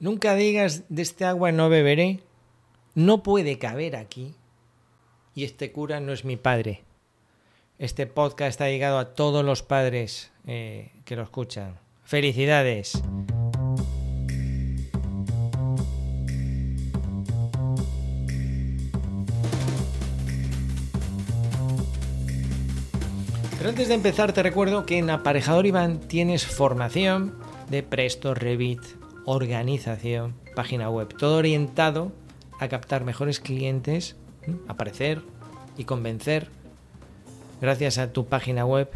Nunca digas de este agua no beberé. No puede caber aquí. Y este cura no es mi padre. Este podcast está llegado a todos los padres eh, que lo escuchan. Felicidades. Pero antes de empezar te recuerdo que en Aparejador Iván tienes formación de Presto, Revit, organización, página web, todo orientado a captar mejores clientes, aparecer y convencer gracias a tu página web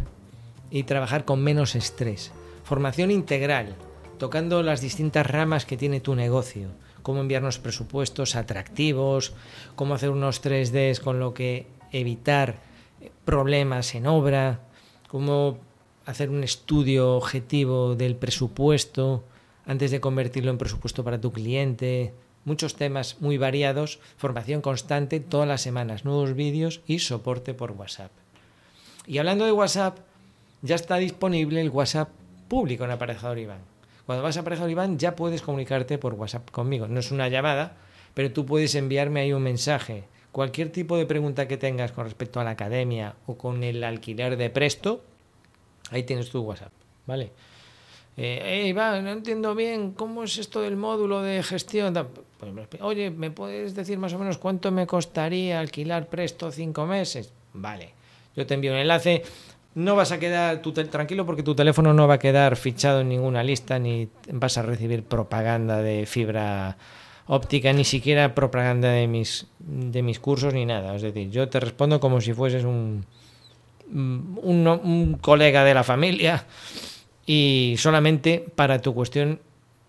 y trabajar con menos estrés. Formación integral, tocando las distintas ramas que tiene tu negocio, cómo enviarnos presupuestos atractivos, cómo hacer unos 3Ds con lo que evitar problemas en obra, cómo hacer un estudio objetivo del presupuesto antes de convertirlo en presupuesto para tu cliente, muchos temas muy variados, formación constante todas las semanas, nuevos vídeos y soporte por WhatsApp. Y hablando de WhatsApp, ya está disponible el WhatsApp público en Aparejador Iván. Cuando vas a Aparejador Iván ya puedes comunicarte por WhatsApp conmigo. No es una llamada, pero tú puedes enviarme ahí un mensaje cualquier tipo de pregunta que tengas con respecto a la academia o con el alquiler de presto, ahí tienes tu WhatsApp, ¿vale? Eh, no entiendo bien cómo es esto del módulo de gestión. Pues oye, ¿me puedes decir más o menos cuánto me costaría alquilar presto cinco meses? Vale, yo te envío un enlace. No vas a quedar tranquilo porque tu teléfono no va a quedar fichado en ninguna lista ni vas a recibir propaganda de fibra óptica, ni siquiera propaganda de mis, de mis cursos ni nada. Es decir, yo te respondo como si fueses un, un colega de la familia y solamente para tu cuestión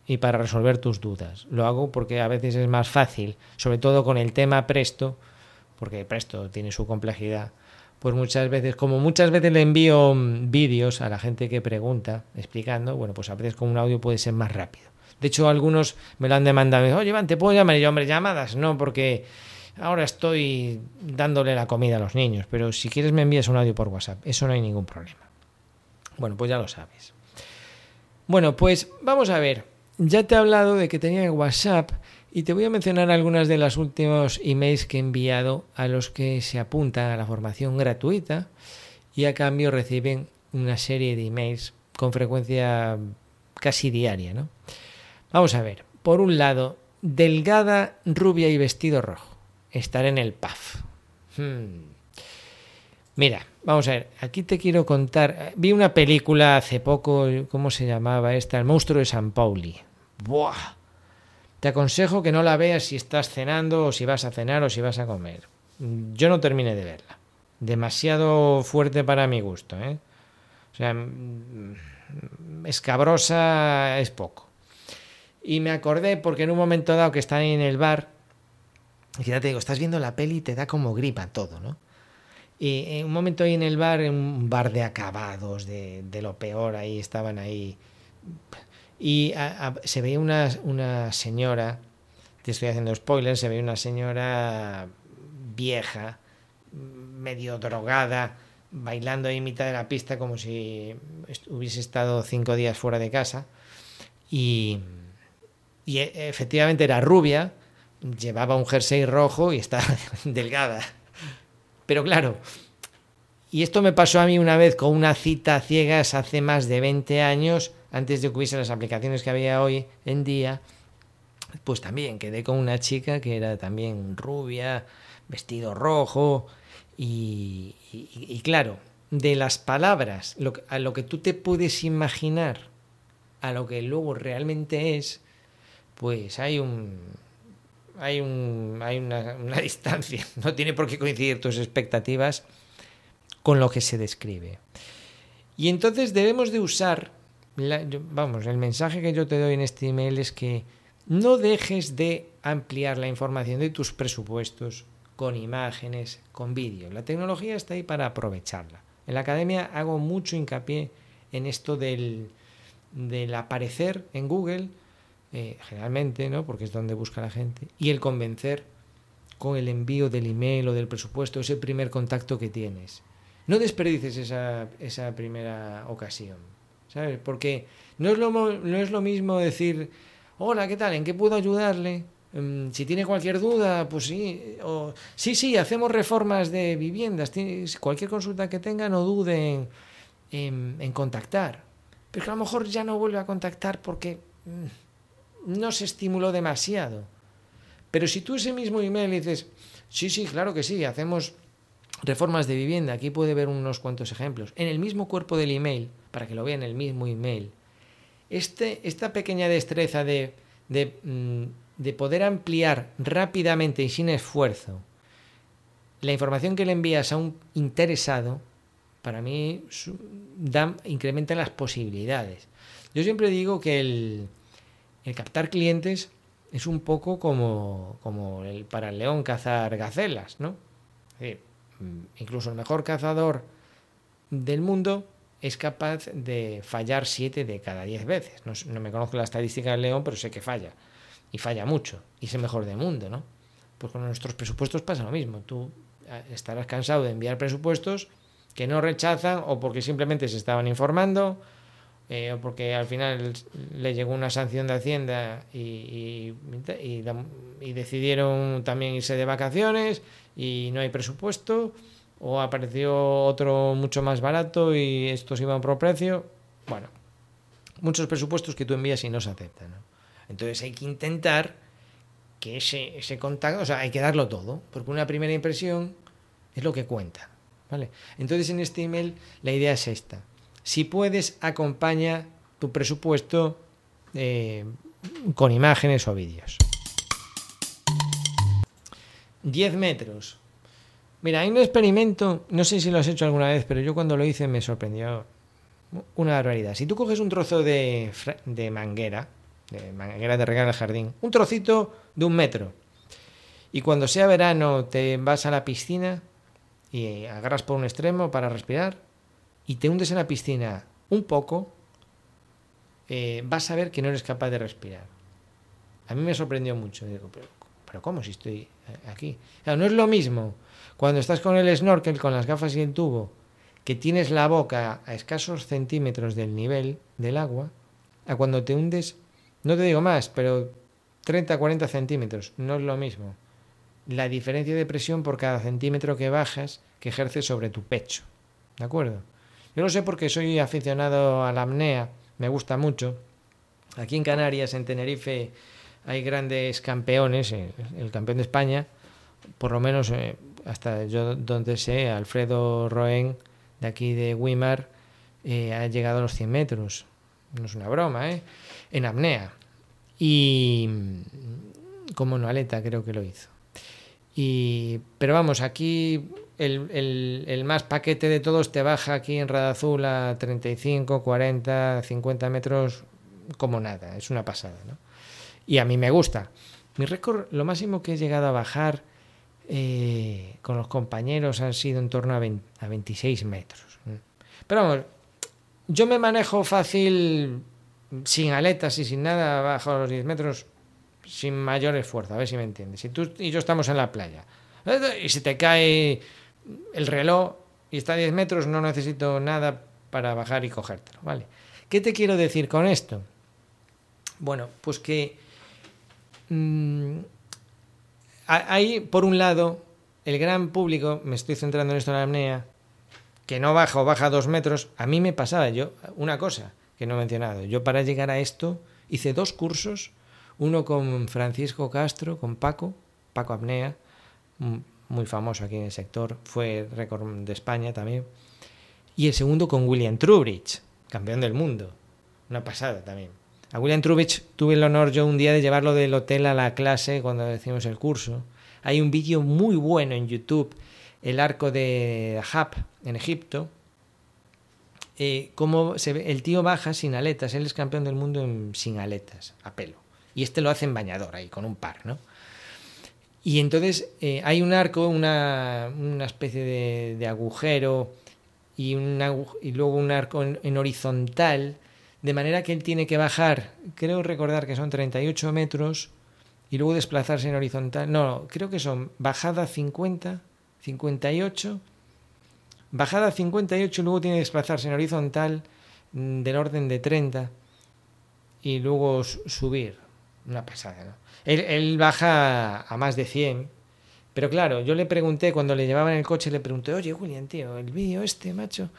y para resolver tus dudas. Lo hago porque a veces es más fácil, sobre todo con el tema Presto, porque Presto tiene su complejidad. Pues muchas veces, como muchas veces le envío vídeos a la gente que pregunta explicando, bueno, pues a veces con un audio puede ser más rápido. De hecho, algunos me lo han demandado. Oye, Iván, ¿te puedo llamar? Y yo, hombre, llamadas, no, porque ahora estoy dándole la comida a los niños. Pero si quieres me envías un audio por WhatsApp. Eso no hay ningún problema. Bueno, pues ya lo sabes. Bueno, pues vamos a ver. Ya te he hablado de que tenía WhatsApp y te voy a mencionar algunas de las últimos emails que he enviado a los que se apuntan a la formación gratuita y a cambio reciben una serie de emails con frecuencia casi diaria, ¿no? Vamos a ver. Por un lado, delgada, rubia y vestido rojo. Estar en el PAF. Hmm. Mira, vamos a ver. Aquí te quiero contar. Vi una película hace poco. ¿Cómo se llamaba esta? El monstruo de San Pauli. ¡Buah! Te aconsejo que no la veas si estás cenando o si vas a cenar o si vas a comer. Yo no terminé de verla. Demasiado fuerte para mi gusto, ¿eh? O sea, mm, escabrosa es poco. Y me acordé porque en un momento dado que están en el bar, y ya te digo, estás viendo la peli y te da como gripa todo, ¿no? Y en un momento ahí en el bar, en un bar de acabados, de, lo peor, ahí estaban ahí. Y se veía una, una señora, te estoy haciendo spoilers, se veía una señora vieja, medio drogada, bailando ahí en mitad de la pista como si hubiese estado cinco días fuera de casa. Y, y e, efectivamente era rubia, llevaba un jersey rojo y estaba delgada. Pero claro, y esto me pasó a mí una vez con una cita ciegas hace más de 20 años, antes de que hubiese las aplicaciones que había hoy en día, pues también quedé con una chica que era también rubia, vestido rojo, y, y, claro, de las palabras, a lo que tú te puedes imaginar, a lo que luego realmente es, pues hay un hay un hay una, distancia no tiene por qué coincidir tus expectativas con lo que se describe y entonces debemos de usar vamos el mensaje que yo te doy en este email es que no dejes de ampliar la información de tus presupuestos con imágenes, con vídeos. La tecnología está ahí para aprovecharla. En la academia hago mucho hincapié en esto del aparecer en Google eh, generalmente, ¿no? porque es donde busca la gente, y el convencer con el envío del email o del presupuesto, ese primer contacto que tienes. No desperdices esa, esa primera ocasión, ¿sabes? Porque no es, lo, no es lo mismo decir, Hola, ¿qué tal? ¿En qué puedo ayudarle? Mm, si tiene cualquier duda, pues sí. O, sí, sí, hacemos reformas de viviendas. Cualquier consulta que tenga, no duden en, en, contactar. Pero que a lo mejor ya no vuelve a contactar porque mm, no se estimuló demasiado. Pero si tú ese mismo email dices, sí, sí, claro que sí, hacemos reformas de vivienda, aquí puede ver unos cuantos ejemplos, en el mismo cuerpo del email, para que lo vea en el mismo email, este, esta pequeña destreza de, mm, de, poder ampliar rápidamente y sin esfuerzo la información que le envías a un interesado, para mí da, incrementa las posibilidades. Yo siempre digo que el, el captar clientes es un poco como, como el, para el león cazar gacelas, ¿no? Mm, incluso el mejor cazador del mundo es capaz de fallar 7 de cada 10 veces. No, me conozco la estadística del león, pero sé que falla. Y falla mucho. Y es el mejor del mundo, ¿no? Pues con nuestros presupuestos pasa lo mismo. Tú eh, estarás cansado de enviar presupuestos que no rechazan o porque simplemente se estaban informando eh, porque al final le llegó una sanción de Hacienda y, y, decidieron también irse de vacaciones y no hay presupuesto o apareció otro mucho más barato y estos iban por precio. Bueno, muchos presupuestos que tú envías y no se aceptan. Entonces hay que intentar que ese, ese contacto, o sea, hay que darlo todo, porque una primera impresión es lo que cuenta. ¿vale? Entonces en este email la idea es esta. Si puedes, acompaña tu presupuesto eh, con imágenes o vídeos. 10 metros. Mira, hay un experimento, no sé si lo has hecho alguna vez, pero yo cuando lo hice me sorprendió una barbaridad. Si tú coges un trozo de, de manguera, de manguera de regar al jardín, un trocito de un metro, y cuando sea verano te vas a la piscina y agarras por un extremo para respirar y te hundes en la piscina un poco, eh, vas a ver que no eres capaz de respirar. A mí me sorprendió mucho. Digo, pero, pero ¿cómo si estoy aquí? no es lo mismo cuando estás con el snorkel, con las gafas y el tubo, que tienes la boca a escasos centímetros del nivel del agua, a cuando te hundes, no te digo más, pero 30, 40 centímetros, no es lo mismo. La diferencia de presión por cada centímetro que bajas que ejerces sobre tu pecho. ¿De acuerdo? Yo lo sé porque soy aficionado a la apnea, me gusta mucho. Aquí en Canarias, en Tenerife, hay grandes campeones, el campeón de España, por lo menos eh, hasta yo donde sé, Alfredo Roen, de aquí de Wimar, eh, ha llegado a los 100 metros. No es una broma, ¿eh? En apnea. Y como no, Aleta creo que lo hizo. Y, pero vamos, aquí el, el, más paquete de todos te baja aquí en Radazul a 35, 40, 50 metros como nada. Es una pasada, ¿no? Y a mí me gusta. Mi récord, lo máximo que he llegado a bajar eh, con los compañeros han sido en torno a, 26 metros. Pero vamos, yo me manejo fácil, sin aletas y sin nada, bajo los 10 metros, sin mayor esfuerzo, a ver si me entiendes. Si tú y yo estamos en la playa y si te cae el reloj y está a 10 metros, no necesito nada para bajar y cogértelo, ¿vale? ¿Qué te quiero decir con esto? Bueno, pues que mmm, hay, por un lado, el gran público, me estoy centrando en esto en la apnea, que no baja o baja dos metros, a mí me pasaba yo, una cosa que no he mencionado, yo para llegar a esto hice dos cursos, uno con Francisco Castro, con Paco, Paco Apnea, muy famoso aquí en el sector, fue récord de España también, y el segundo con William Trubridge, campeón del mundo, una pasada también. A William Trubich tuve el honor yo un día de llevarlo del hotel a la clase cuando decimos el curso. Hay un vídeo muy bueno en YouTube, el arco de Ahab en Egipto, eh, como se ve, el tío baja sin aletas, él es campeón del mundo sin aletas, a pelo. Y este lo hace en bañador ahí, con un par, ¿no? Y entonces eh, hay un arco, una, una especie de, agujero y, y, luego un arco en horizontal de manera que él tiene que bajar, creo recordar que son 38 metros, y luego desplazarse en horizontal. No, creo que son bajada 50, 58, bajada 58 y luego tiene que desplazarse en horizontal mm, del orden de 30 y luego subir. una pasada, ¿no? Él, baja a más de 100, pero claro, yo le pregunté, cuando le llevaba en el coche, le pregunté, oye, William, tío, el vídeo este, macho.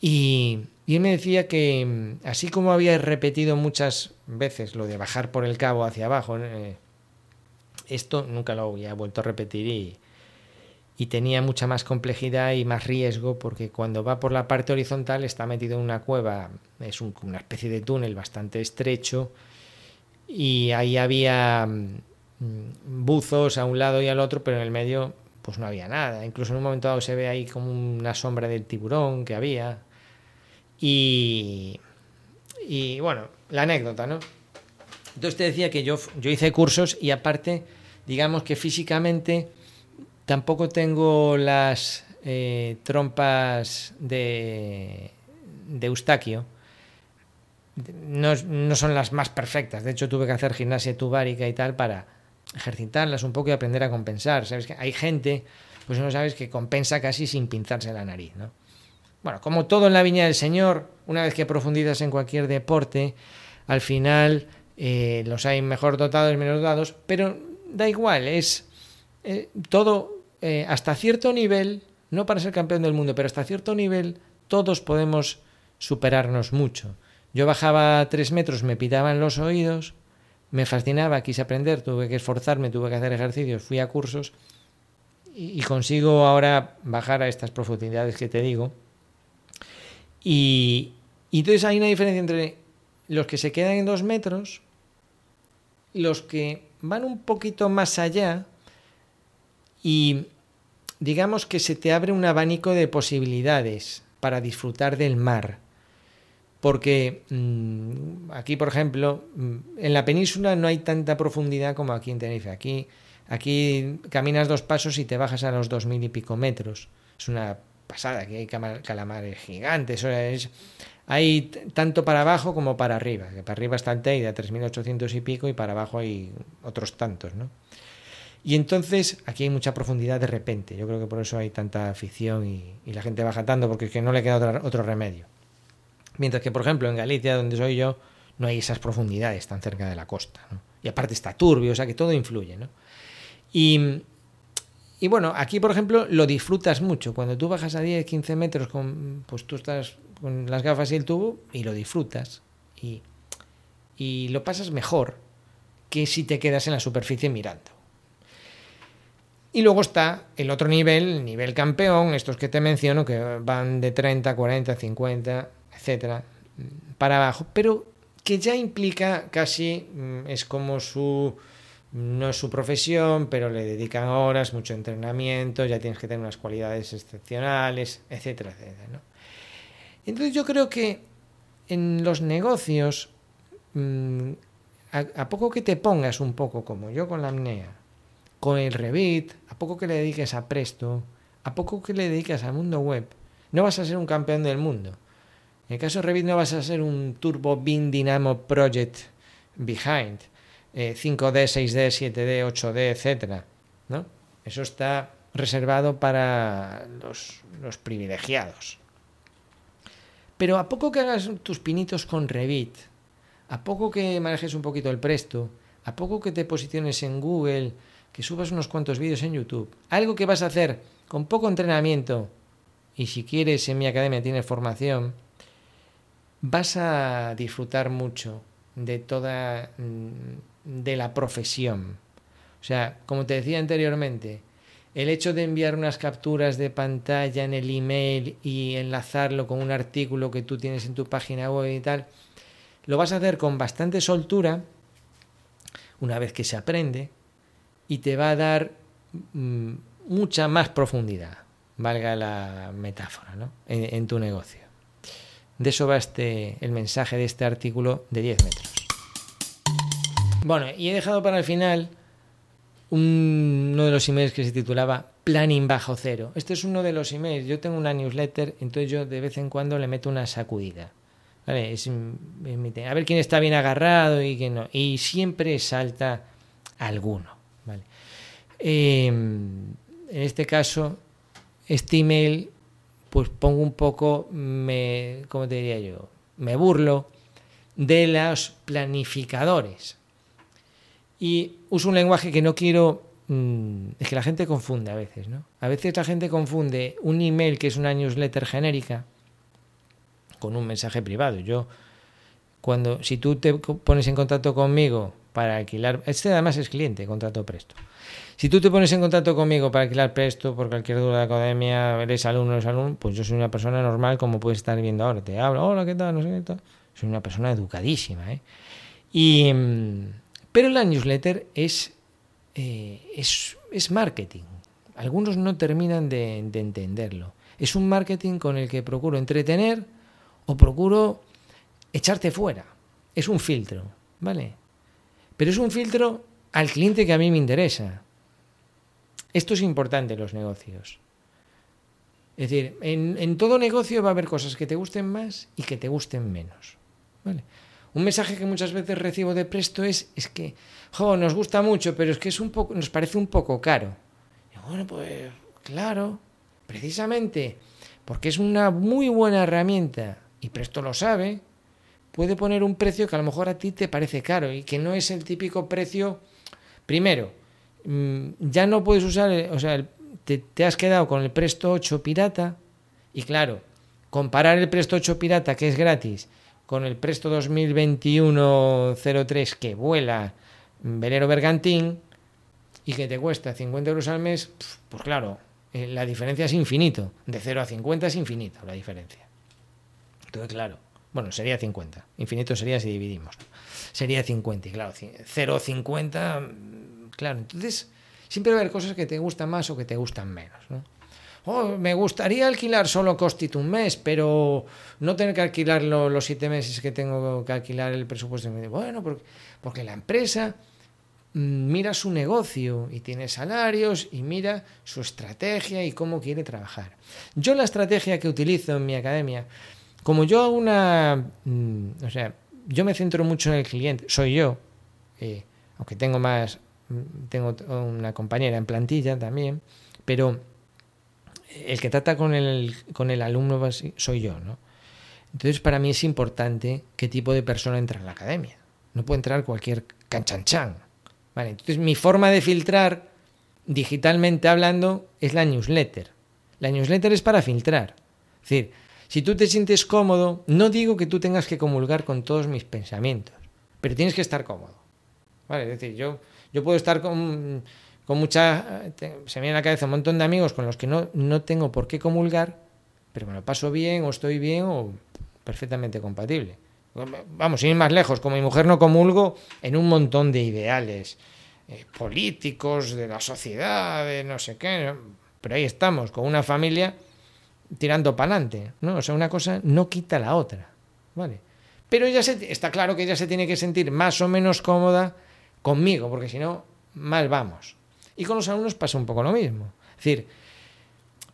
Y, él me decía que, mm, así como había repetido muchas veces lo de bajar por el cabo hacia abajo, eh, esto nunca lo había vuelto a repetir y, y tenía mucha más complejidad y más riesgo porque cuando va por la parte horizontal está metido en una cueva, es una especie de túnel bastante estrecho y ahí había mm, buzos a un lado y al otro, pero en el medio pues no había nada. Incluso en un momento dado se ve ahí como una sombra del tiburón que había. Y, y bueno, la anécdota, ¿no? Entonces te decía que yo, yo hice cursos y aparte, digamos que físicamente tampoco tengo las eh, trompas de, de Eustaquio no, son las más perfectas. De hecho, tuve que hacer gimnasia tubárica y tal para ejercitarlas un poco y aprender a compensar. ¿Sabes? Que hay gente, pues no sabes, que compensa casi sin pintarse la nariz, ¿no? Bueno, como todo en la viña del Señor, una vez que profundizas en cualquier deporte, al final eh, los hay mejor dotados y menos dotados, pero da igual, es eh, todo eh, hasta cierto nivel, no para ser campeón del mundo, pero hasta cierto nivel todos podemos superarnos mucho. Yo bajaba tres metros, me pitaban los oídos, me fascinaba, quise aprender, tuve que esforzarme, tuve que hacer ejercicios, fui a cursos y, consigo ahora bajar a estas profundidades que te digo. Y, y entonces hay una diferencia entre los que se quedan en dos metros, los que van un poquito más allá y digamos que se te abre un abanico de posibilidades para disfrutar del mar porque mm, aquí, por ejemplo, mm, en la península no hay tanta profundidad como aquí en Tenerife. Aquí, aquí caminas dos pasos y te bajas a los dos mil y pico metros. Es una pasada, aquí hay calamares gigantes. Es, hay tanto para abajo como para arriba. Que para arriba está el Teide a 3.800 y pico y para abajo hay otros tantos, ¿no? Y entonces aquí hay mucha profundidad de repente. Yo creo que por eso hay tanta afición y, la gente baja tanto, porque es que no le queda otro remedio. Mientras que, por ejemplo, en Galicia, donde soy yo, no hay esas profundidades tan cerca de la costa. Y aparte está turbio, o sea que todo influye. ¿no? Y, y, bueno, aquí, por ejemplo, lo disfrutas mucho. Cuando tú bajas a 10, 15 metros, con, pues tú estás con las gafas y el tubo y lo disfrutas. Y, y lo pasas mejor que si te quedas en la superficie mirando. Y luego está el otro nivel, el nivel campeón, estos que te menciono, que van de 30, 40, 50, etcétera, para abajo, pero que ya implica casi, mm, es como su, no es su profesión, pero le dedican horas, mucho entrenamiento, ya tienes que tener unas cualidades excepcionales, etcétera, etcétera. Entonces yo creo que en los negocios, mm, a, poco que te pongas un poco como yo con la apnea, con el Revit, a poco que le dediques a Presto, a poco que le dediques al mundo web, no vas a ser un campeón del mundo en el caso de Revit no vas a ser un Turbo Beam Dynamo Project Behind, 5D, 6D, 7D, 8D, etc. ¿no? Eso está reservado para los, los privilegiados. Pero a poco que hagas tus pinitos con Revit, a poco que manejes un poquito el presto, a poco que te posiciones en Google, que subas unos cuantos vídeos en YouTube, algo que vas a hacer con poco entrenamiento, y si quieres en mi academia tienes formación, vas a disfrutar mucho de toda mm, de la profesión. O sea, como te decía anteriormente, el hecho de enviar unas capturas de pantalla en el email y enlazarlo con un artículo que tú tienes en tu página web y tal, lo vas a hacer con bastante soltura una vez que se aprende y te va a dar mm, mucha más profundidad, valga la metáfora, ¿no? en tu negocio. De eso va este, el mensaje de este artículo de 10 metros. Bueno, y he dejado para el final uno de los emails que se titulaba Planning bajo cero. Este es uno de los emails. Yo tengo una newsletter, entonces yo de vez en cuando le meto una sacudida. ¿Vale? a ver quién está bien agarrado y quién no. Y siempre salta alguno. ¿vale? Em, en este caso, este email pues pongo un poco, me, ¿cómo te diría yo? Me burlo de los planificadores. Y uso un lenguaje que no quiero... mm, es que la gente confunde a veces, ¿no? A veces la gente confunde un email que es una newsletter genérica con un mensaje privado. Yo, cuando, si tú te pones en contacto conmigo para alquilar, este además es cliente, contrato presto. Si tú te pones en contacto conmigo para alquilar presto por cualquier duda de academia, eres alumno, eres alumno, pues yo soy una persona normal como puedes estar viendo ahora. Te hablo, hola, ¿qué tal? No sé qué tal. Soy una persona educadísima, ¿eh? Y, mm, pero la newsletter es, eh, es, es marketing. Algunos no terminan de, de entenderlo. Es un marketing con el que procuro entretener o procuro echarte fuera. Es un filtro, ¿vale? Pero es un filtro al cliente que a mí me interesa. Esto es importante en los negocios. Es decir, en, todo negocio va a haber cosas que te gusten más y que te gusten menos. Un mensaje que muchas veces recibo de presto es, es que, jo, nos gusta mucho, pero es que es un poco, nos parece un poco caro. Y bueno, pues claro, precisamente porque es una muy buena herramienta y Presto lo sabe, puede poner un precio que a lo mejor a ti te parece caro y que no es el típico precio. Primero, mm, ya no puedes usar, el- o sea, te, has quedado con el Presto 8 pirata y claro, comparar el Presto 8 pirata que es gratis con el Presto 2021-03 que vuela velero bergantín y que te cuesta 50 euros al mes, pues claro, eh, la diferencia es infinito. De 0 a 50 es infinito la diferencia. Entonces, claro, bueno, sería 50. Infinito sería si dividimos. Sería 50, y claro, ci- 0 a 50, mm, claro. Entonces, siempre va a haber cosas que te gustan más o que te gustan menos, ¿no? Oh, me gustaría alquilar solo Costit un mes, pero no tener que alquilarlo los siete meses que tengo que alquilar el presupuesto. Bueno, porque, porque la empresa mm, mira su negocio y tiene salarios y mira su estrategia y cómo quiere trabajar. Yo la estrategia que utilizo en mi academia, como yo hago una, mm, o sea, yo me centro mucho en el cliente, soy yo, eh, aunque tengo más, mm, tengo una compañera en plantilla también, pero el que trata con el, con el alumno soy yo, ¿no? Entonces, para mí es importante qué tipo de persona entra en la academia. No puede entrar cualquier canchanchan. Vale, entonces mi forma de filtrar, digitalmente hablando, es la newsletter. La newsletter es para filtrar. Es decir, si tú te sientes cómodo, no digo que tú tengas que comulgar con todos mis pensamientos, pero tienes que estar cómodo. Vale, es decir, yo, yo puedo estar con, con mucha. se me viene a la cabeza un montón de amigos con los que no, no tengo por qué comulgar, pero me lo paso bien, o estoy bien, o perfectamente compatible. Vamos, sin ir más lejos, como mi mujer no comulgo en un montón de ideales eh, políticos, de la sociedad, de no sé qué, pero ahí estamos, con una familia tirando para adelante, ¿no? O sea, una cosa no quita la otra, ¿vale? Pero ella se, está claro que ella se tiene que sentir más o menos cómoda conmigo, porque si no, mal vamos. Y con los alumnos pasa un poco lo mismo. Es decir,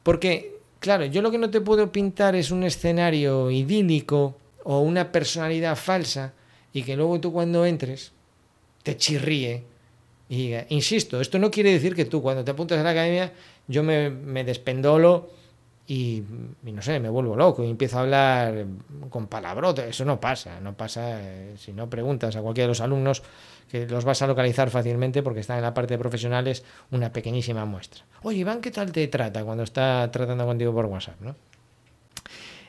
porque, claro, yo lo que no te puedo pintar es un escenario idílico o una personalidad falsa y que luego tú cuando entres te chirríe. Y insisto, esto no quiere decir que tú cuando te apuntas a la academia yo me, me despendolo y, no sé, me vuelvo loco y empiezo a hablar con palabrotas. Eso no pasa, no pasa. eh, Si no preguntas a cualquiera de los alumnos, que los vas a localizar fácilmente porque están en la parte de profesionales una pequeñísima muestra. Oye, Iván, ¿qué tal te trata cuando está tratando contigo por WhatsApp? ¿no?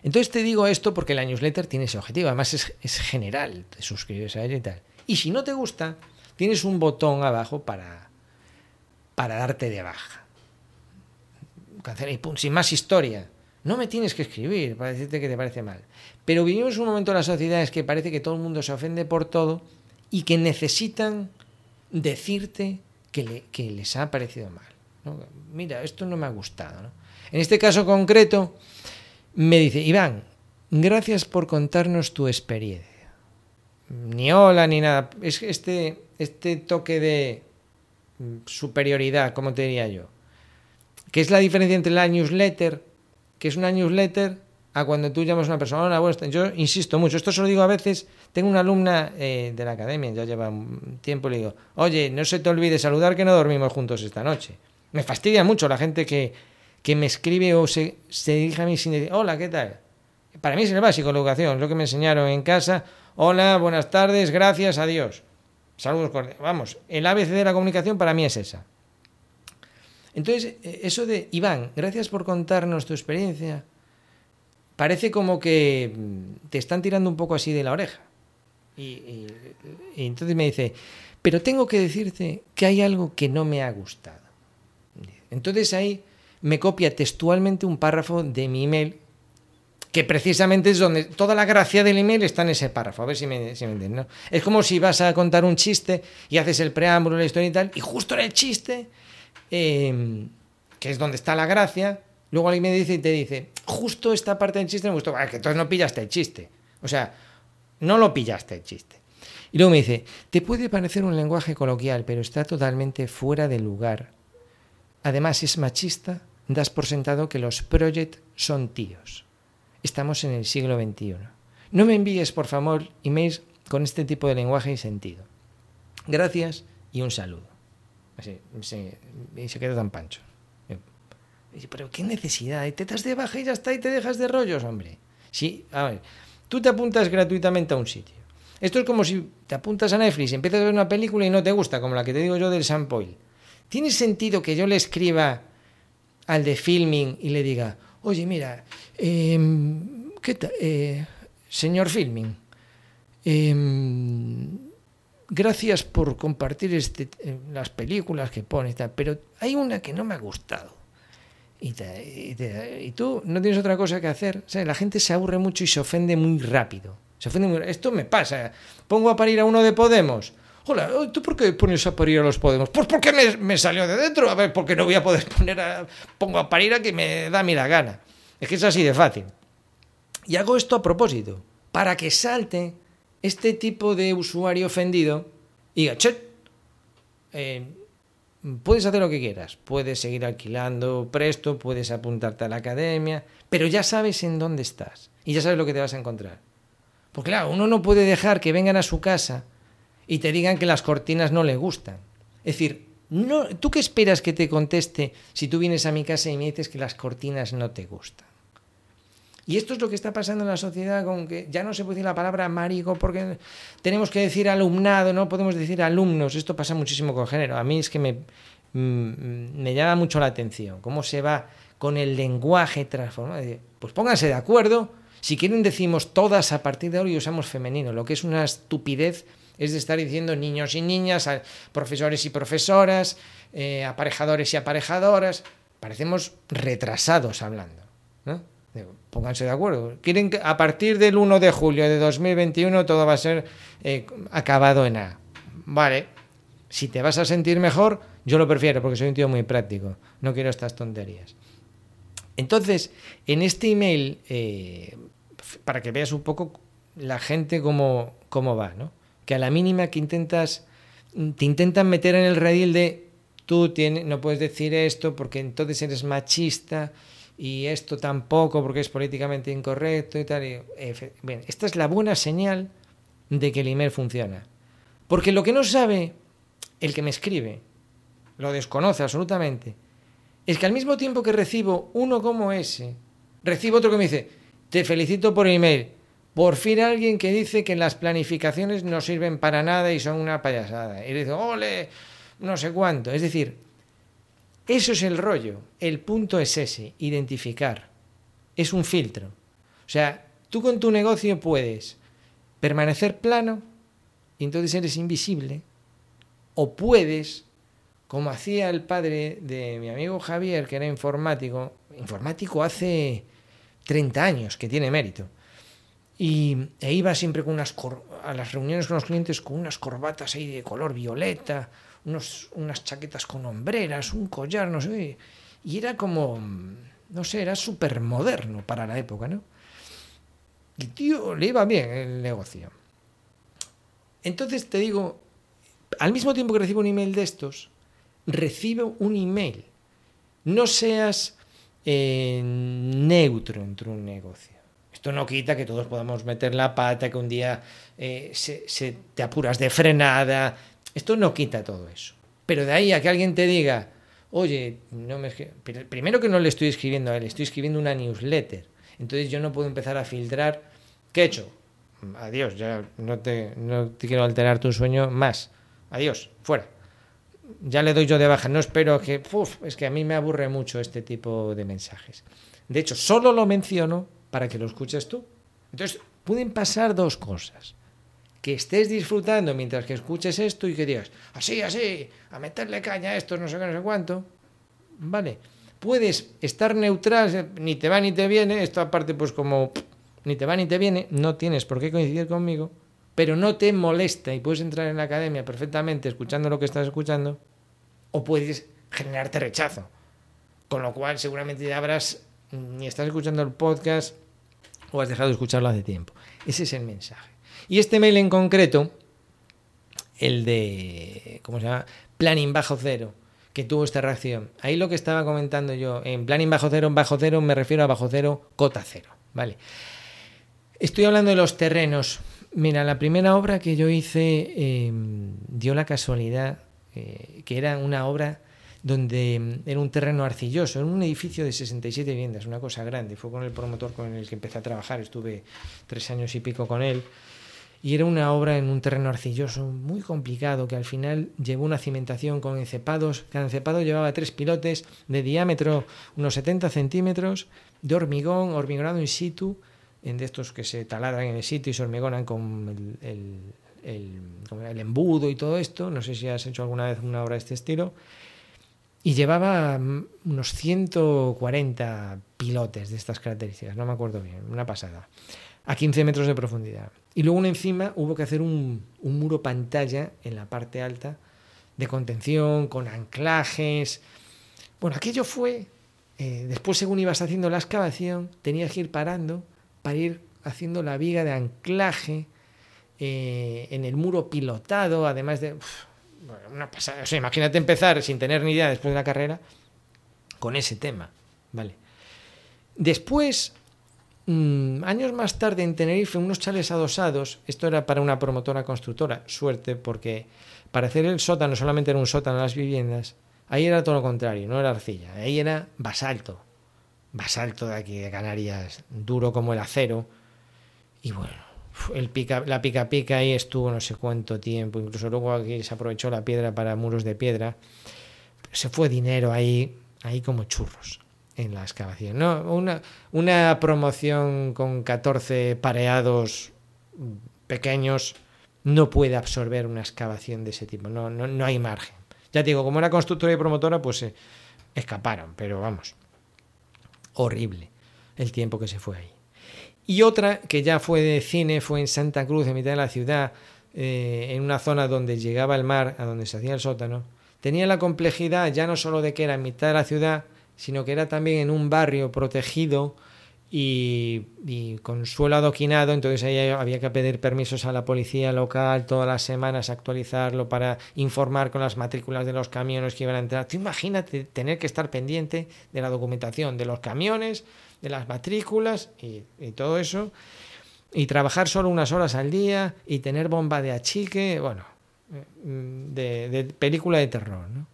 Entonces te digo esto porque la newsletter tiene ese objetivo, además es, es general, te suscribes a ella y tal. Y si no te gusta, tienes un botón abajo para, para darte de baja. Pum, sin más historia. No me tienes que escribir para decirte que te parece mal. Pero vivimos un momento en la sociedad es que parece que todo el mundo se ofende por todo y que necesitan decirte que, le- que les ha parecido mal. ¿no? Mira, esto no me ha gustado. En este caso concreto, me dice, Iván, gracias por contarnos tu experiencia. Ni hola ni nada. Es este, este toque de superioridad, como te diría yo. ¿Qué es la diferencia entre la newsletter, que es una newsletter, a cuando tú llamas a una persona? Hola, tardes". Yo insisto mucho, esto se lo digo a veces. Tengo una alumna eh, de la academia, ya lleva un tiempo, le digo, oye, no se te olvide saludar que no dormimos juntos esta noche. Me fastidia mucho la gente que, que me escribe o se, dirige a mí sin decir, hola, ¿qué tal? Para mí es el básico la educación, lo que me enseñaron en casa. Hola, buenas tardes, gracias, adiós. Saludos cordiales. Vamos, el ABC de la comunicación para mí es esa. Entonces, eh, eso de, Iván, gracias por contarnos tu experiencia, parece como que mm, te están tirando un poco así de la oreja. Y, entonces me dice, pero tengo que decirte que hay algo que no me ha gustado. Entonces ahí me copia textualmente un párrafo de mi email, que precisamente es donde toda la gracia del email está en ese párrafo, a ver si me, si entienden. Es como si vas a contar un chiste y haces el preámbulo, la historia y tal, y justo en el chiste, em, que es donde está la gracia, luego alguien me dice y te dice, justo esta parte del chiste me gustó, que entonces no pillaste el chiste. O sea, no lo pillaste el chiste. Y luego me dice, te puede parecer un lenguaje coloquial, pero está totalmente fuera de lugar. Además es machista, das por sentado que los project son tíos. Estamos en el siglo XXI. No me envíes, por favor, emails con este tipo de lenguaje y sentido. Gracias y un saludo. Así, y se queda tan pancho. pero qué necesidad, te das de baja y ya está y te dejas de rollos, hombre. Sí, a ver, Tú te apuntas gratuitamente a un sitio. Esto es como si te apuntas a Netflix y empiezas a ver una película y no te gusta, como la que te digo yo del Sampoil. ¿Tiene sentido que yo le escriba al de filming y le diga, oye, mira, em, ¿qué tal? Eh, señor filming, em, gracias por compartir este, eh, las películas que pones, pero hay una que no me ha gustado. Y, tú no tienes otra cosa que hacer. la gente se aburre mucho y se ofende muy rápido. Se ofende Esto me pasa. Pongo a parir a uno de Podemos. Hola, ¿tú por qué pones a parir a los Podemos? Pues porque me, me salió de dentro. A ver, porque no voy a poder poner a... Pongo a parir a que me da a mí la gana. Es que es así de fácil. Y hago esto a propósito. Para que salte este tipo de usuario ofendido diga, che, eh, puedes hacer lo que quieras, puedes seguir alquilando presto, puedes apuntarte a la academia, pero ya sabes en dónde estás y ya sabes lo que te vas a encontrar. Porque claro, uno no puede dejar que vengan a su casa y te digan que las cortinas no le gustan. Es decir, no, ¿tú qué esperas que te conteste si tú vienes a mi casa y me dices que las cortinas no te gustan? Y esto es lo que está pasando en la sociedad con que ya no se puede decir la palabra marico porque tenemos que decir alumnado, no podemos decir alumnos. Esto pasa muchísimo con género. A mí es que me, mm, me llama mucho la atención cómo se va con el lenguaje transformado. Pues pónganse de acuerdo. Si quieren decimos todas a partir de ahora y usamos femenino. Lo que es una estupidez es de estar diciendo niños y niñas, profesores y profesoras, eh, aparejadores y aparejadoras. Parecemos retrasados hablando. ¿no? Pónganse de acuerdo. Quieren que a partir del 1 de julio de 2021 todo va a ser eh, acabado en A. Vale, si te vas a sentir mejor, yo lo prefiero porque soy un tío muy práctico. No quiero estas tonterías. Entonces, en este email, eh, para que veas un poco la gente cómo, cómo va, ¿no? Que a la mínima que intentas, te intentan meter en el redil de tú tienes, no puedes decir esto porque entonces eres machista y esto tampoco porque es políticamente incorrecto y tal. bien, esta es la buena señal de que el email funciona. Porque lo que no sabe el que me escribe, lo desconoce absolutamente, es que al mismo tiempo que recibo uno como ese, recibo otro que me dice, te felicito por el email. Por fin alguien que dice que las planificaciones no sirven para nada y son una payasada. Y dice, ole, no sé cuánto. Es decir, eso es el rollo. El punto es ese, identificar. Es un filtro. O sea, tú con tu negocio puedes permanecer plano y entonces eres invisible. O puedes, como hacía el padre de mi amigo Javier, que era informático, informático hace 30 años, que tiene mérito. Y e iba siempre con unas a las reuniones con los clientes con unas corbatas ahí de color violeta, unos, unas chaquetas con hombreras, un collar, no sé. Y era como, no sé, era súper moderno para la época, ¿no? Y tío, le iba bien el negocio. Entonces te digo, al mismo tiempo que recibo un email de estos, recibo un email. No seas eh, neutro entre un negocio. Esto no quita que todos podamos meter la pata, que un día eh, se, se, te apuras de frenada, esto no quita todo eso. Pero de ahí a que alguien te diga, oye, no me... primero que no le estoy escribiendo a él, estoy escribiendo una newsletter. Entonces yo no puedo empezar a filtrar. ¿Qué he hecho? Adiós, ya no te, no te quiero alterar tu sueño más. adiós, fuera. Ya le doy yo de baja, no espero que... Uf, es que a mí me aburre mucho este tipo de mensajes. De hecho, solo lo menciono para que lo escuches tú. Entonces, pueden pasar dos cosas. Que estés disfrutando mientras que escuches esto y que digas, así, así, a meterle caña a esto, no sé qué, no sé cuánto. Vale. Puedes estar neutral, ni te va ni te viene, esto aparte pues como ni te va ni te viene, no tienes por qué coincidir conmigo, pero no te molesta y puedes entrar en la academia perfectamente escuchando lo que estás escuchando, o puedes generarte rechazo. Con lo cual seguramente ya habrás ni estás escuchando el podcast o has dejado de escucharlo hace tiempo. Ese es el mensaje. Y este mail en concreto, el de, ¿cómo se llama? Planning bajo cero, que tuvo esta reacción. Ahí lo que estaba comentando yo, en planning bajo cero, bajo cero me refiero a bajo cero, cota cero, ¿vale? Estoy hablando de los terrenos. Mira, la primera obra que yo hice em, dio la casualidad eh, que era una obra donde em, era un terreno arcilloso, en un edificio de 67 viviendas, una cosa grande. Fue con el promotor con el que empecé a trabajar, estuve tres años y pico con él. Y era una obra en un terreno arcilloso muy complicado que al final llevó una cimentación con encepados. Cada encepado llevaba tres pilotes de diámetro unos 70 centímetros, de hormigón, hormigonado in situ, de estos que se taladran en el sitio y se hormigonan con el, el, embudo y todo esto. No sé si has hecho alguna vez una obra de este estilo. Y llevaba mm, unos 140 pilotes de estas características, no me acuerdo bien, una pasada, a 15 metros de profundidad. Y luego encima hubo que hacer un, muro pantalla en la parte alta de contención, con anclajes. Bueno, aquello fue, eh, después según ibas haciendo la excavación, tenías que ir parando para ir haciendo la viga de anclaje eh, en el muro pilotado, además de... imagínate empezar sin tener ni idea después de la carrera con ese tema. Vale. Después, mm, años más tarde en Tenerife, unos chales adosados, esto era para una promotora constructora, suerte, porque para hacer el sótano solamente era un sótano las viviendas, ahí era todo lo contrario, no era arcilla, ahí era basalto, basalto de aquí de Canarias, duro como el acero. Y bueno, la pica pica ahí estuvo no sé cuánto tiempo, incluso luego aquí se aprovechó la piedra para muros de piedra. Se fue dinero ahí, ahí como churros en la excavación. No, una, una promoción con 14 pareados pequeños no puede absorber una excavación de ese tipo, no, no, no hay margen. Ya digo, como era constructora y promotora, pues se escaparon, pero vamos, horrible el tiempo que se fue ahí. Y otra que ya fue de cine fue en Santa Cruz, en mitad de la ciudad, eh, en una zona donde llegaba el mar, a donde se hacía el sótano. Tenía la complejidad ya no solo de que era en mitad de la ciudad, sino que era también en un barrio protegido y, con suelo adoquinado, entonces ahí había que pedir permisos a la policía local todas las semanas, actualizarlo para informar con las matrículas de los camiones que iban a entrar. Tú imagínate tener que estar pendiente de la documentación de los camiones, de las matrículas y, todo eso, y trabajar solo unas horas al día y tener bomba de achique, bueno, de, de película de terror. ¿no?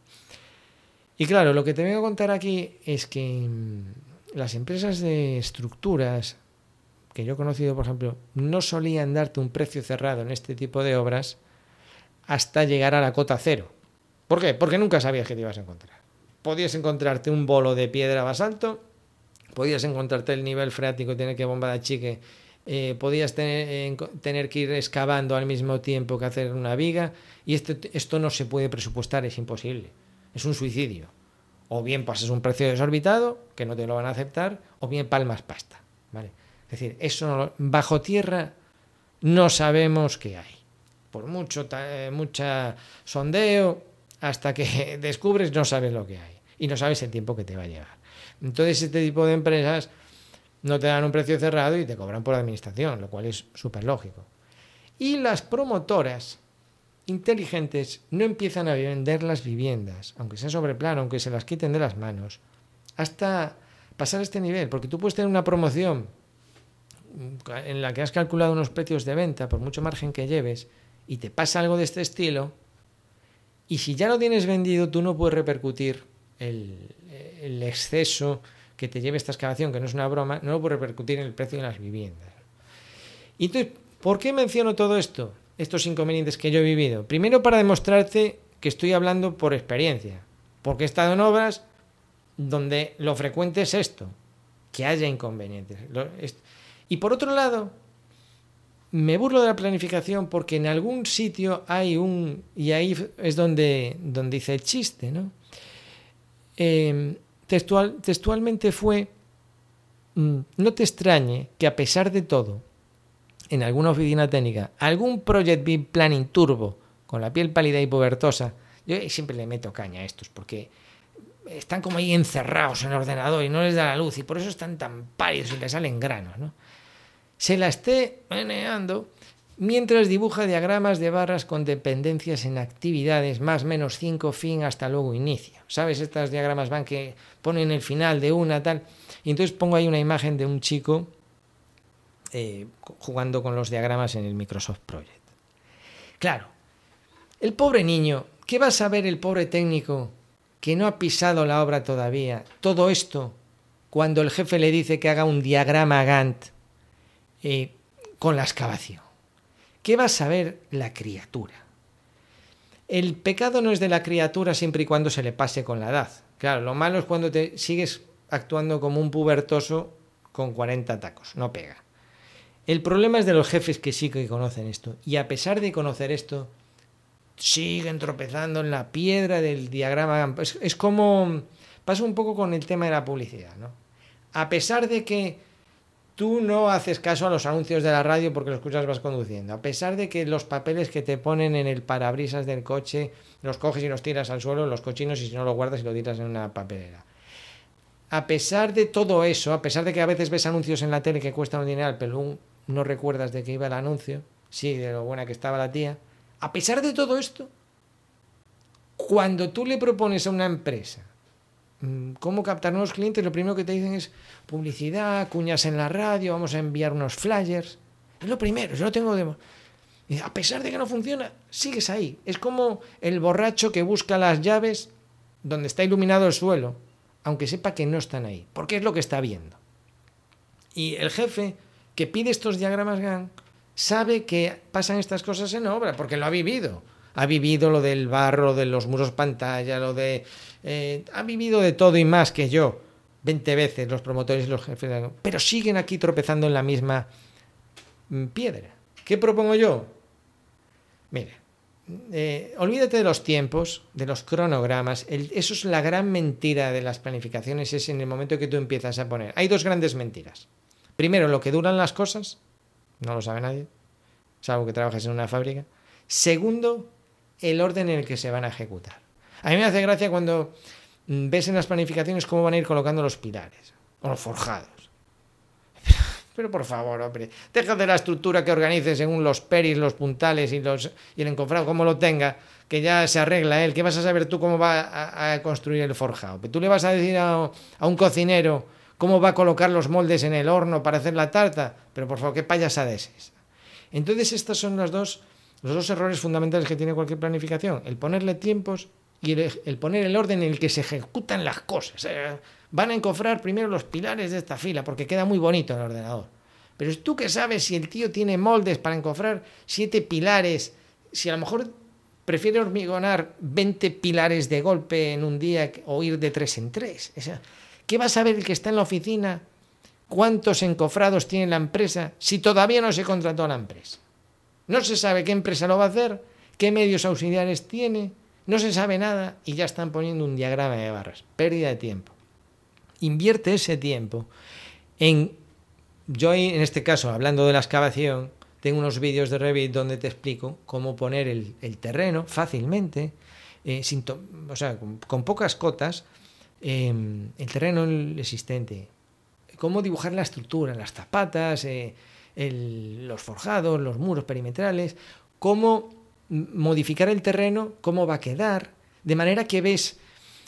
Y claro, lo que te vengo a contar aquí es que las empresas de estructuras que yo he conocido, por ejemplo, no solían darte un precio cerrado en este tipo de obras hasta llegar a la cota cero. ¿Por qué? Porque nunca sabías que te ibas a encontrar. Podías encontrarte un bolo de piedra basalto, podías encontrarte el nivel freático, tener que bomba de chique, eh, podías tener, tener, que ir excavando al mismo tiempo que hacer una viga, y esto, esto no se puede presupuestar, es imposible. Es un suicidio o bien pasas un precio desorbitado, que no te lo van a aceptar, o bien palmas pasta. ¿vale? Es decir, eso bajo tierra no sabemos qué hay. Por mucho eh, mucha sondeo, hasta que descubres no sabes lo que hay. Y no sabes el tiempo que te va a llevar. Entonces este tipo de empresas no te dan un precio cerrado y te cobran por administración, lo cual es súper lógico. Y las promotoras inteligentes no empiezan a vender las viviendas, aunque sea sobre plano, aunque se las quiten de las manos, hasta pasar este nivel, porque tú puedes tener una promoción en la que has calculado unos precios de venta, por mucho margen que lleves, y te pasa algo de este estilo, y si ya lo tienes vendido, tú no puedes repercutir el, el exceso que te lleve esta excavación, que no es una broma, no lo puedes repercutir en el precio de las viviendas. Y entonces, ¿por qué menciono todo esto? Estos inconvenientes que yo he vivido? Primero para demostrarte que estoy hablando por experiencia, porque he estado en obras donde lo frecuente es esto, que haya inconvenientes. Y por otro lado, me burlo de la planificación porque en algún sitio hay un, y ahí es donde, donde dice el chiste, ¿no? Em, textual, textualmente fue, mm, no te extrañe que a pesar de todo, en alguna oficina técnica, algún Project Big Planning Turbo con la piel pálida y pubertosa, yo siempre le meto caña a estos porque están como ahí encerrados en ordenador y no les da la luz y por eso están tan pálidos y les salen granos, ¿no? Se la esté meneando mientras dibuja diagramas de barras con dependencias en actividades más menos 5 fin hasta luego inicio. ¿Sabes? Estos diagramas van que ponen el final de una tal. Y entonces pongo ahí una imagen de un chico eh, jugando con los diagramas en el Microsoft Project. Claro, el pobre niño, ¿qué va a saber el pobre técnico que no ha pisado la obra todavía? Todo esto cuando el jefe le dice que haga un diagrama Gantt eh, con la excavación. ¿Qué va a saber la criatura? El pecado no es de la criatura siempre y cuando se le pase con la edad. Claro, lo malo es cuando te sigues actuando como un pubertoso con 40 tacos, no pega. El problema es de los jefes que sí que conocen esto. Y a pesar de conocer esto, siguen tropezando en la piedra del diagrama. Es, como. Pasa un poco con el tema de la publicidad, ¿no? A pesar de que tú no haces caso a los anuncios de la radio porque los escuchas vas conduciendo, a pesar de que los papeles que te ponen en el parabrisas del coche los coges y los tiras al suelo, los cochinos, y si no los guardas y lo tiras en una papelera. A pesar de todo eso, a pesar de que a veces ves anuncios en la tele que cuestan un dinero, pero no recuerdas de qué iba el anuncio, sí, de lo buena que estaba la tía, a pesar de todo esto, cuando tú le propones a una empresa mm, cómo captar nuevos clientes, lo primero que te dicen es publicidad, cuñas en la radio, vamos a enviar unos flyers. Es lo primero, yo lo tengo de... a pesar de que no funciona, sigues ahí. Es como el borracho que busca las llaves donde está iluminado el suelo, aunque sepa que no están ahí, porque es lo que está viendo. Y el jefe que pide estos diagramas GAN sabe que pasan estas cosas en obra, porque lo ha vivido. Ha vivido lo del barro, de los muros pantalla, lo de... Eh, ha vivido de todo y más que yo, 20 veces los promotores y los jefes, pero siguen aquí tropezando en la misma mm, piedra. ¿Qué propongo yo? Mire, eh, olvídate de los tiempos, de los cronogramas. eso es la gran mentira de las planificaciones, es en el momento que tú empiezas a poner. Hay dos grandes mentiras. Primero, lo que duran las cosas, no lo sabe nadie, salvo que trabajes en una fábrica. Segundo, el orden en el que se van a ejecutar. A mí me hace gracia cuando mm, ves en las planificaciones cómo van a ir colocando los pilares o los forjados. Pero por favor, hombre, deja de la estructura que organices según los peris, los puntales y, los, y el encofrado, como lo tenga, que ya se arregla él. ¿Qué vas a saber tú cómo va a, construir el forjado? Tú le vas a decir a un cocinero cómo va a colocar los moldes en el horno para hacer la tarta, pero por favor, qué payasada es esa. Entonces, estos son los dos, los dos errores fundamentales que tiene cualquier planificación, el ponerle tiempos y el, poner el orden en el que se ejecutan las cosas. van a encofrar primero los pilares de esta fila, porque queda muy bonito el ordenador. Pero tú que sabes si el tío tiene moldes para encofrar siete pilares, si a lo mejor prefiere hormigonar 20 pilares de golpe en un día o ir de tres en tres. ¿Qué va a saber el que está en la oficina? ¿Cuántos encofrados tiene la empresa si todavía no se contrató la empresa? No se sabe qué empresa lo va a hacer, qué medios auxiliares tiene, no se sabe nada y ya están poniendo un diagrama de barras. Pérdida de tiempo. Invierte ese tiempo en... Yo en este caso, hablando de la excavación, tengo unos vídeos de Revit donde te explico cómo poner el, terreno fácilmente, eh, o sea, con pocas cotas, Em, el terreno existente, cómo dibujar la estructura, las zapatas, eh, los forjados, los muros perimetrales, cómo modificar el terreno, cómo va a quedar, de manera que ves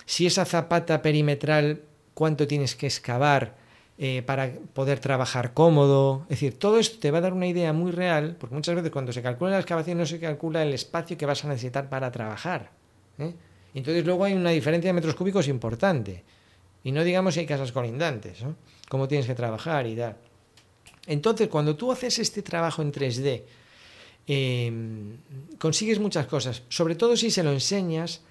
si esa zapata perimetral, cuánto tienes que excavar eh, para poder trabajar cómodo. Es decir, todo esto te va a dar una idea muy real, porque muchas veces cuando se calcula la excavación no se calcula el espacio que vas a necesitar para trabajar. ¿eh? Entonces luego hay una diferencia de metros cúbicos importante. Y no digamos si hay casas colindantes, ¿no? Cómo tienes que trabajar y tal. Entonces, cuando tú haces este trabajo en 3D, em, consigues muchas cosas, sobre todo si se lo enseñas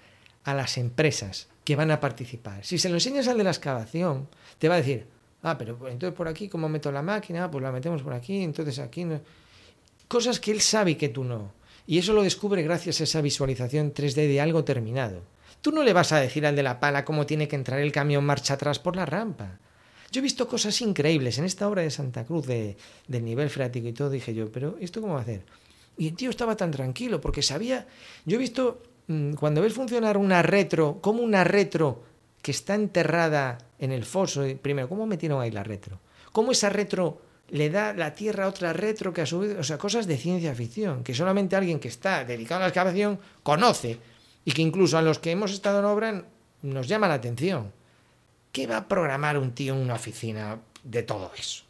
a las empresas que van a participar. Si se lo enseñas al de la excavación, te va a decir, ah, pero entonces por aquí, ¿cómo meto la máquina? Pues la metemos por aquí, entonces aquí no. Cosas que él sabe que tú no. Y eso lo descubre gracias a esa visualización 3D de algo terminado. Tú no le vas a decir al de la pala cómo tiene que entrar el camión marcha atrás por la rampa. Yo he visto cosas increíbles en esta obra de Santa Cruz de, del nivel freático y todo. Dije yo, pero ¿esto cómo va a hacer? Y el tío estaba tan tranquilo porque sabía. Yo he visto mm, cuando ves funcionar una retro, como una retro que está enterrada en el foso. Primero, ¿cómo metieron ahí la retro? ¿Cómo esa retro le da la Tierra otra retro que a su vez, o sea, cosas de ciencia ficción, que solamente alguien que está dedicado a la excavación conoce y que incluso a los que hemos estado en obra nos llama la atención. ¿Qué va a programar un tío en una oficina de todo eso?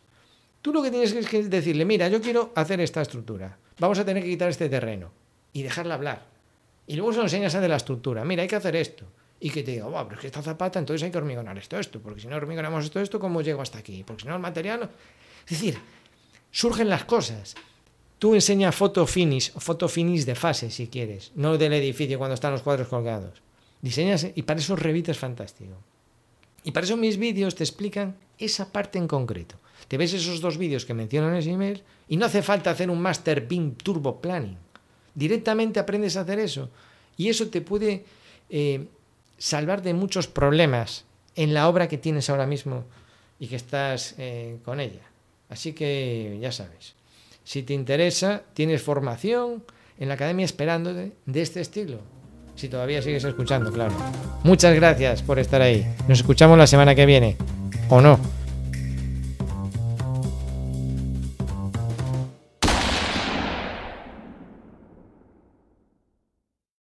Tú lo que tienes que decirle, mira, yo quiero hacer esta estructura, vamos a tener que quitar este terreno y dejarla hablar. Y luego se lo enseñas a de la estructura, mira, hay que hacer esto. Y que te diga, wow, pero es que esta zapata, entonces hay que hormigonar esto, esto, porque si no hormigonamos esto, esto, ¿cómo llego hasta aquí? Porque si no el material... Es decir, surgen las cosas. Tú enseñas foto finish, foto finish de fase si quieres, no del edificio cuando están los cuadros colgados. Diseñas y para eso Revit es fantástico. Y para eso mis vídeos te explican esa parte en concreto. Te ves esos dos vídeos que mencionan en ese email y no hace falta hacer un Master BIM Turbo Planning. Directamente aprendes a hacer eso. Y eso te puede eh, salvar de muchos problemas en la obra que tienes ahora mismo y que estás eh, con ella. Así que ya sabes, si te interesa, tienes formación en la academia esperándote de este estilo. Si todavía sigues escuchando, claro. Muchas gracias por estar ahí. Nos escuchamos la semana que viene. ¿O no?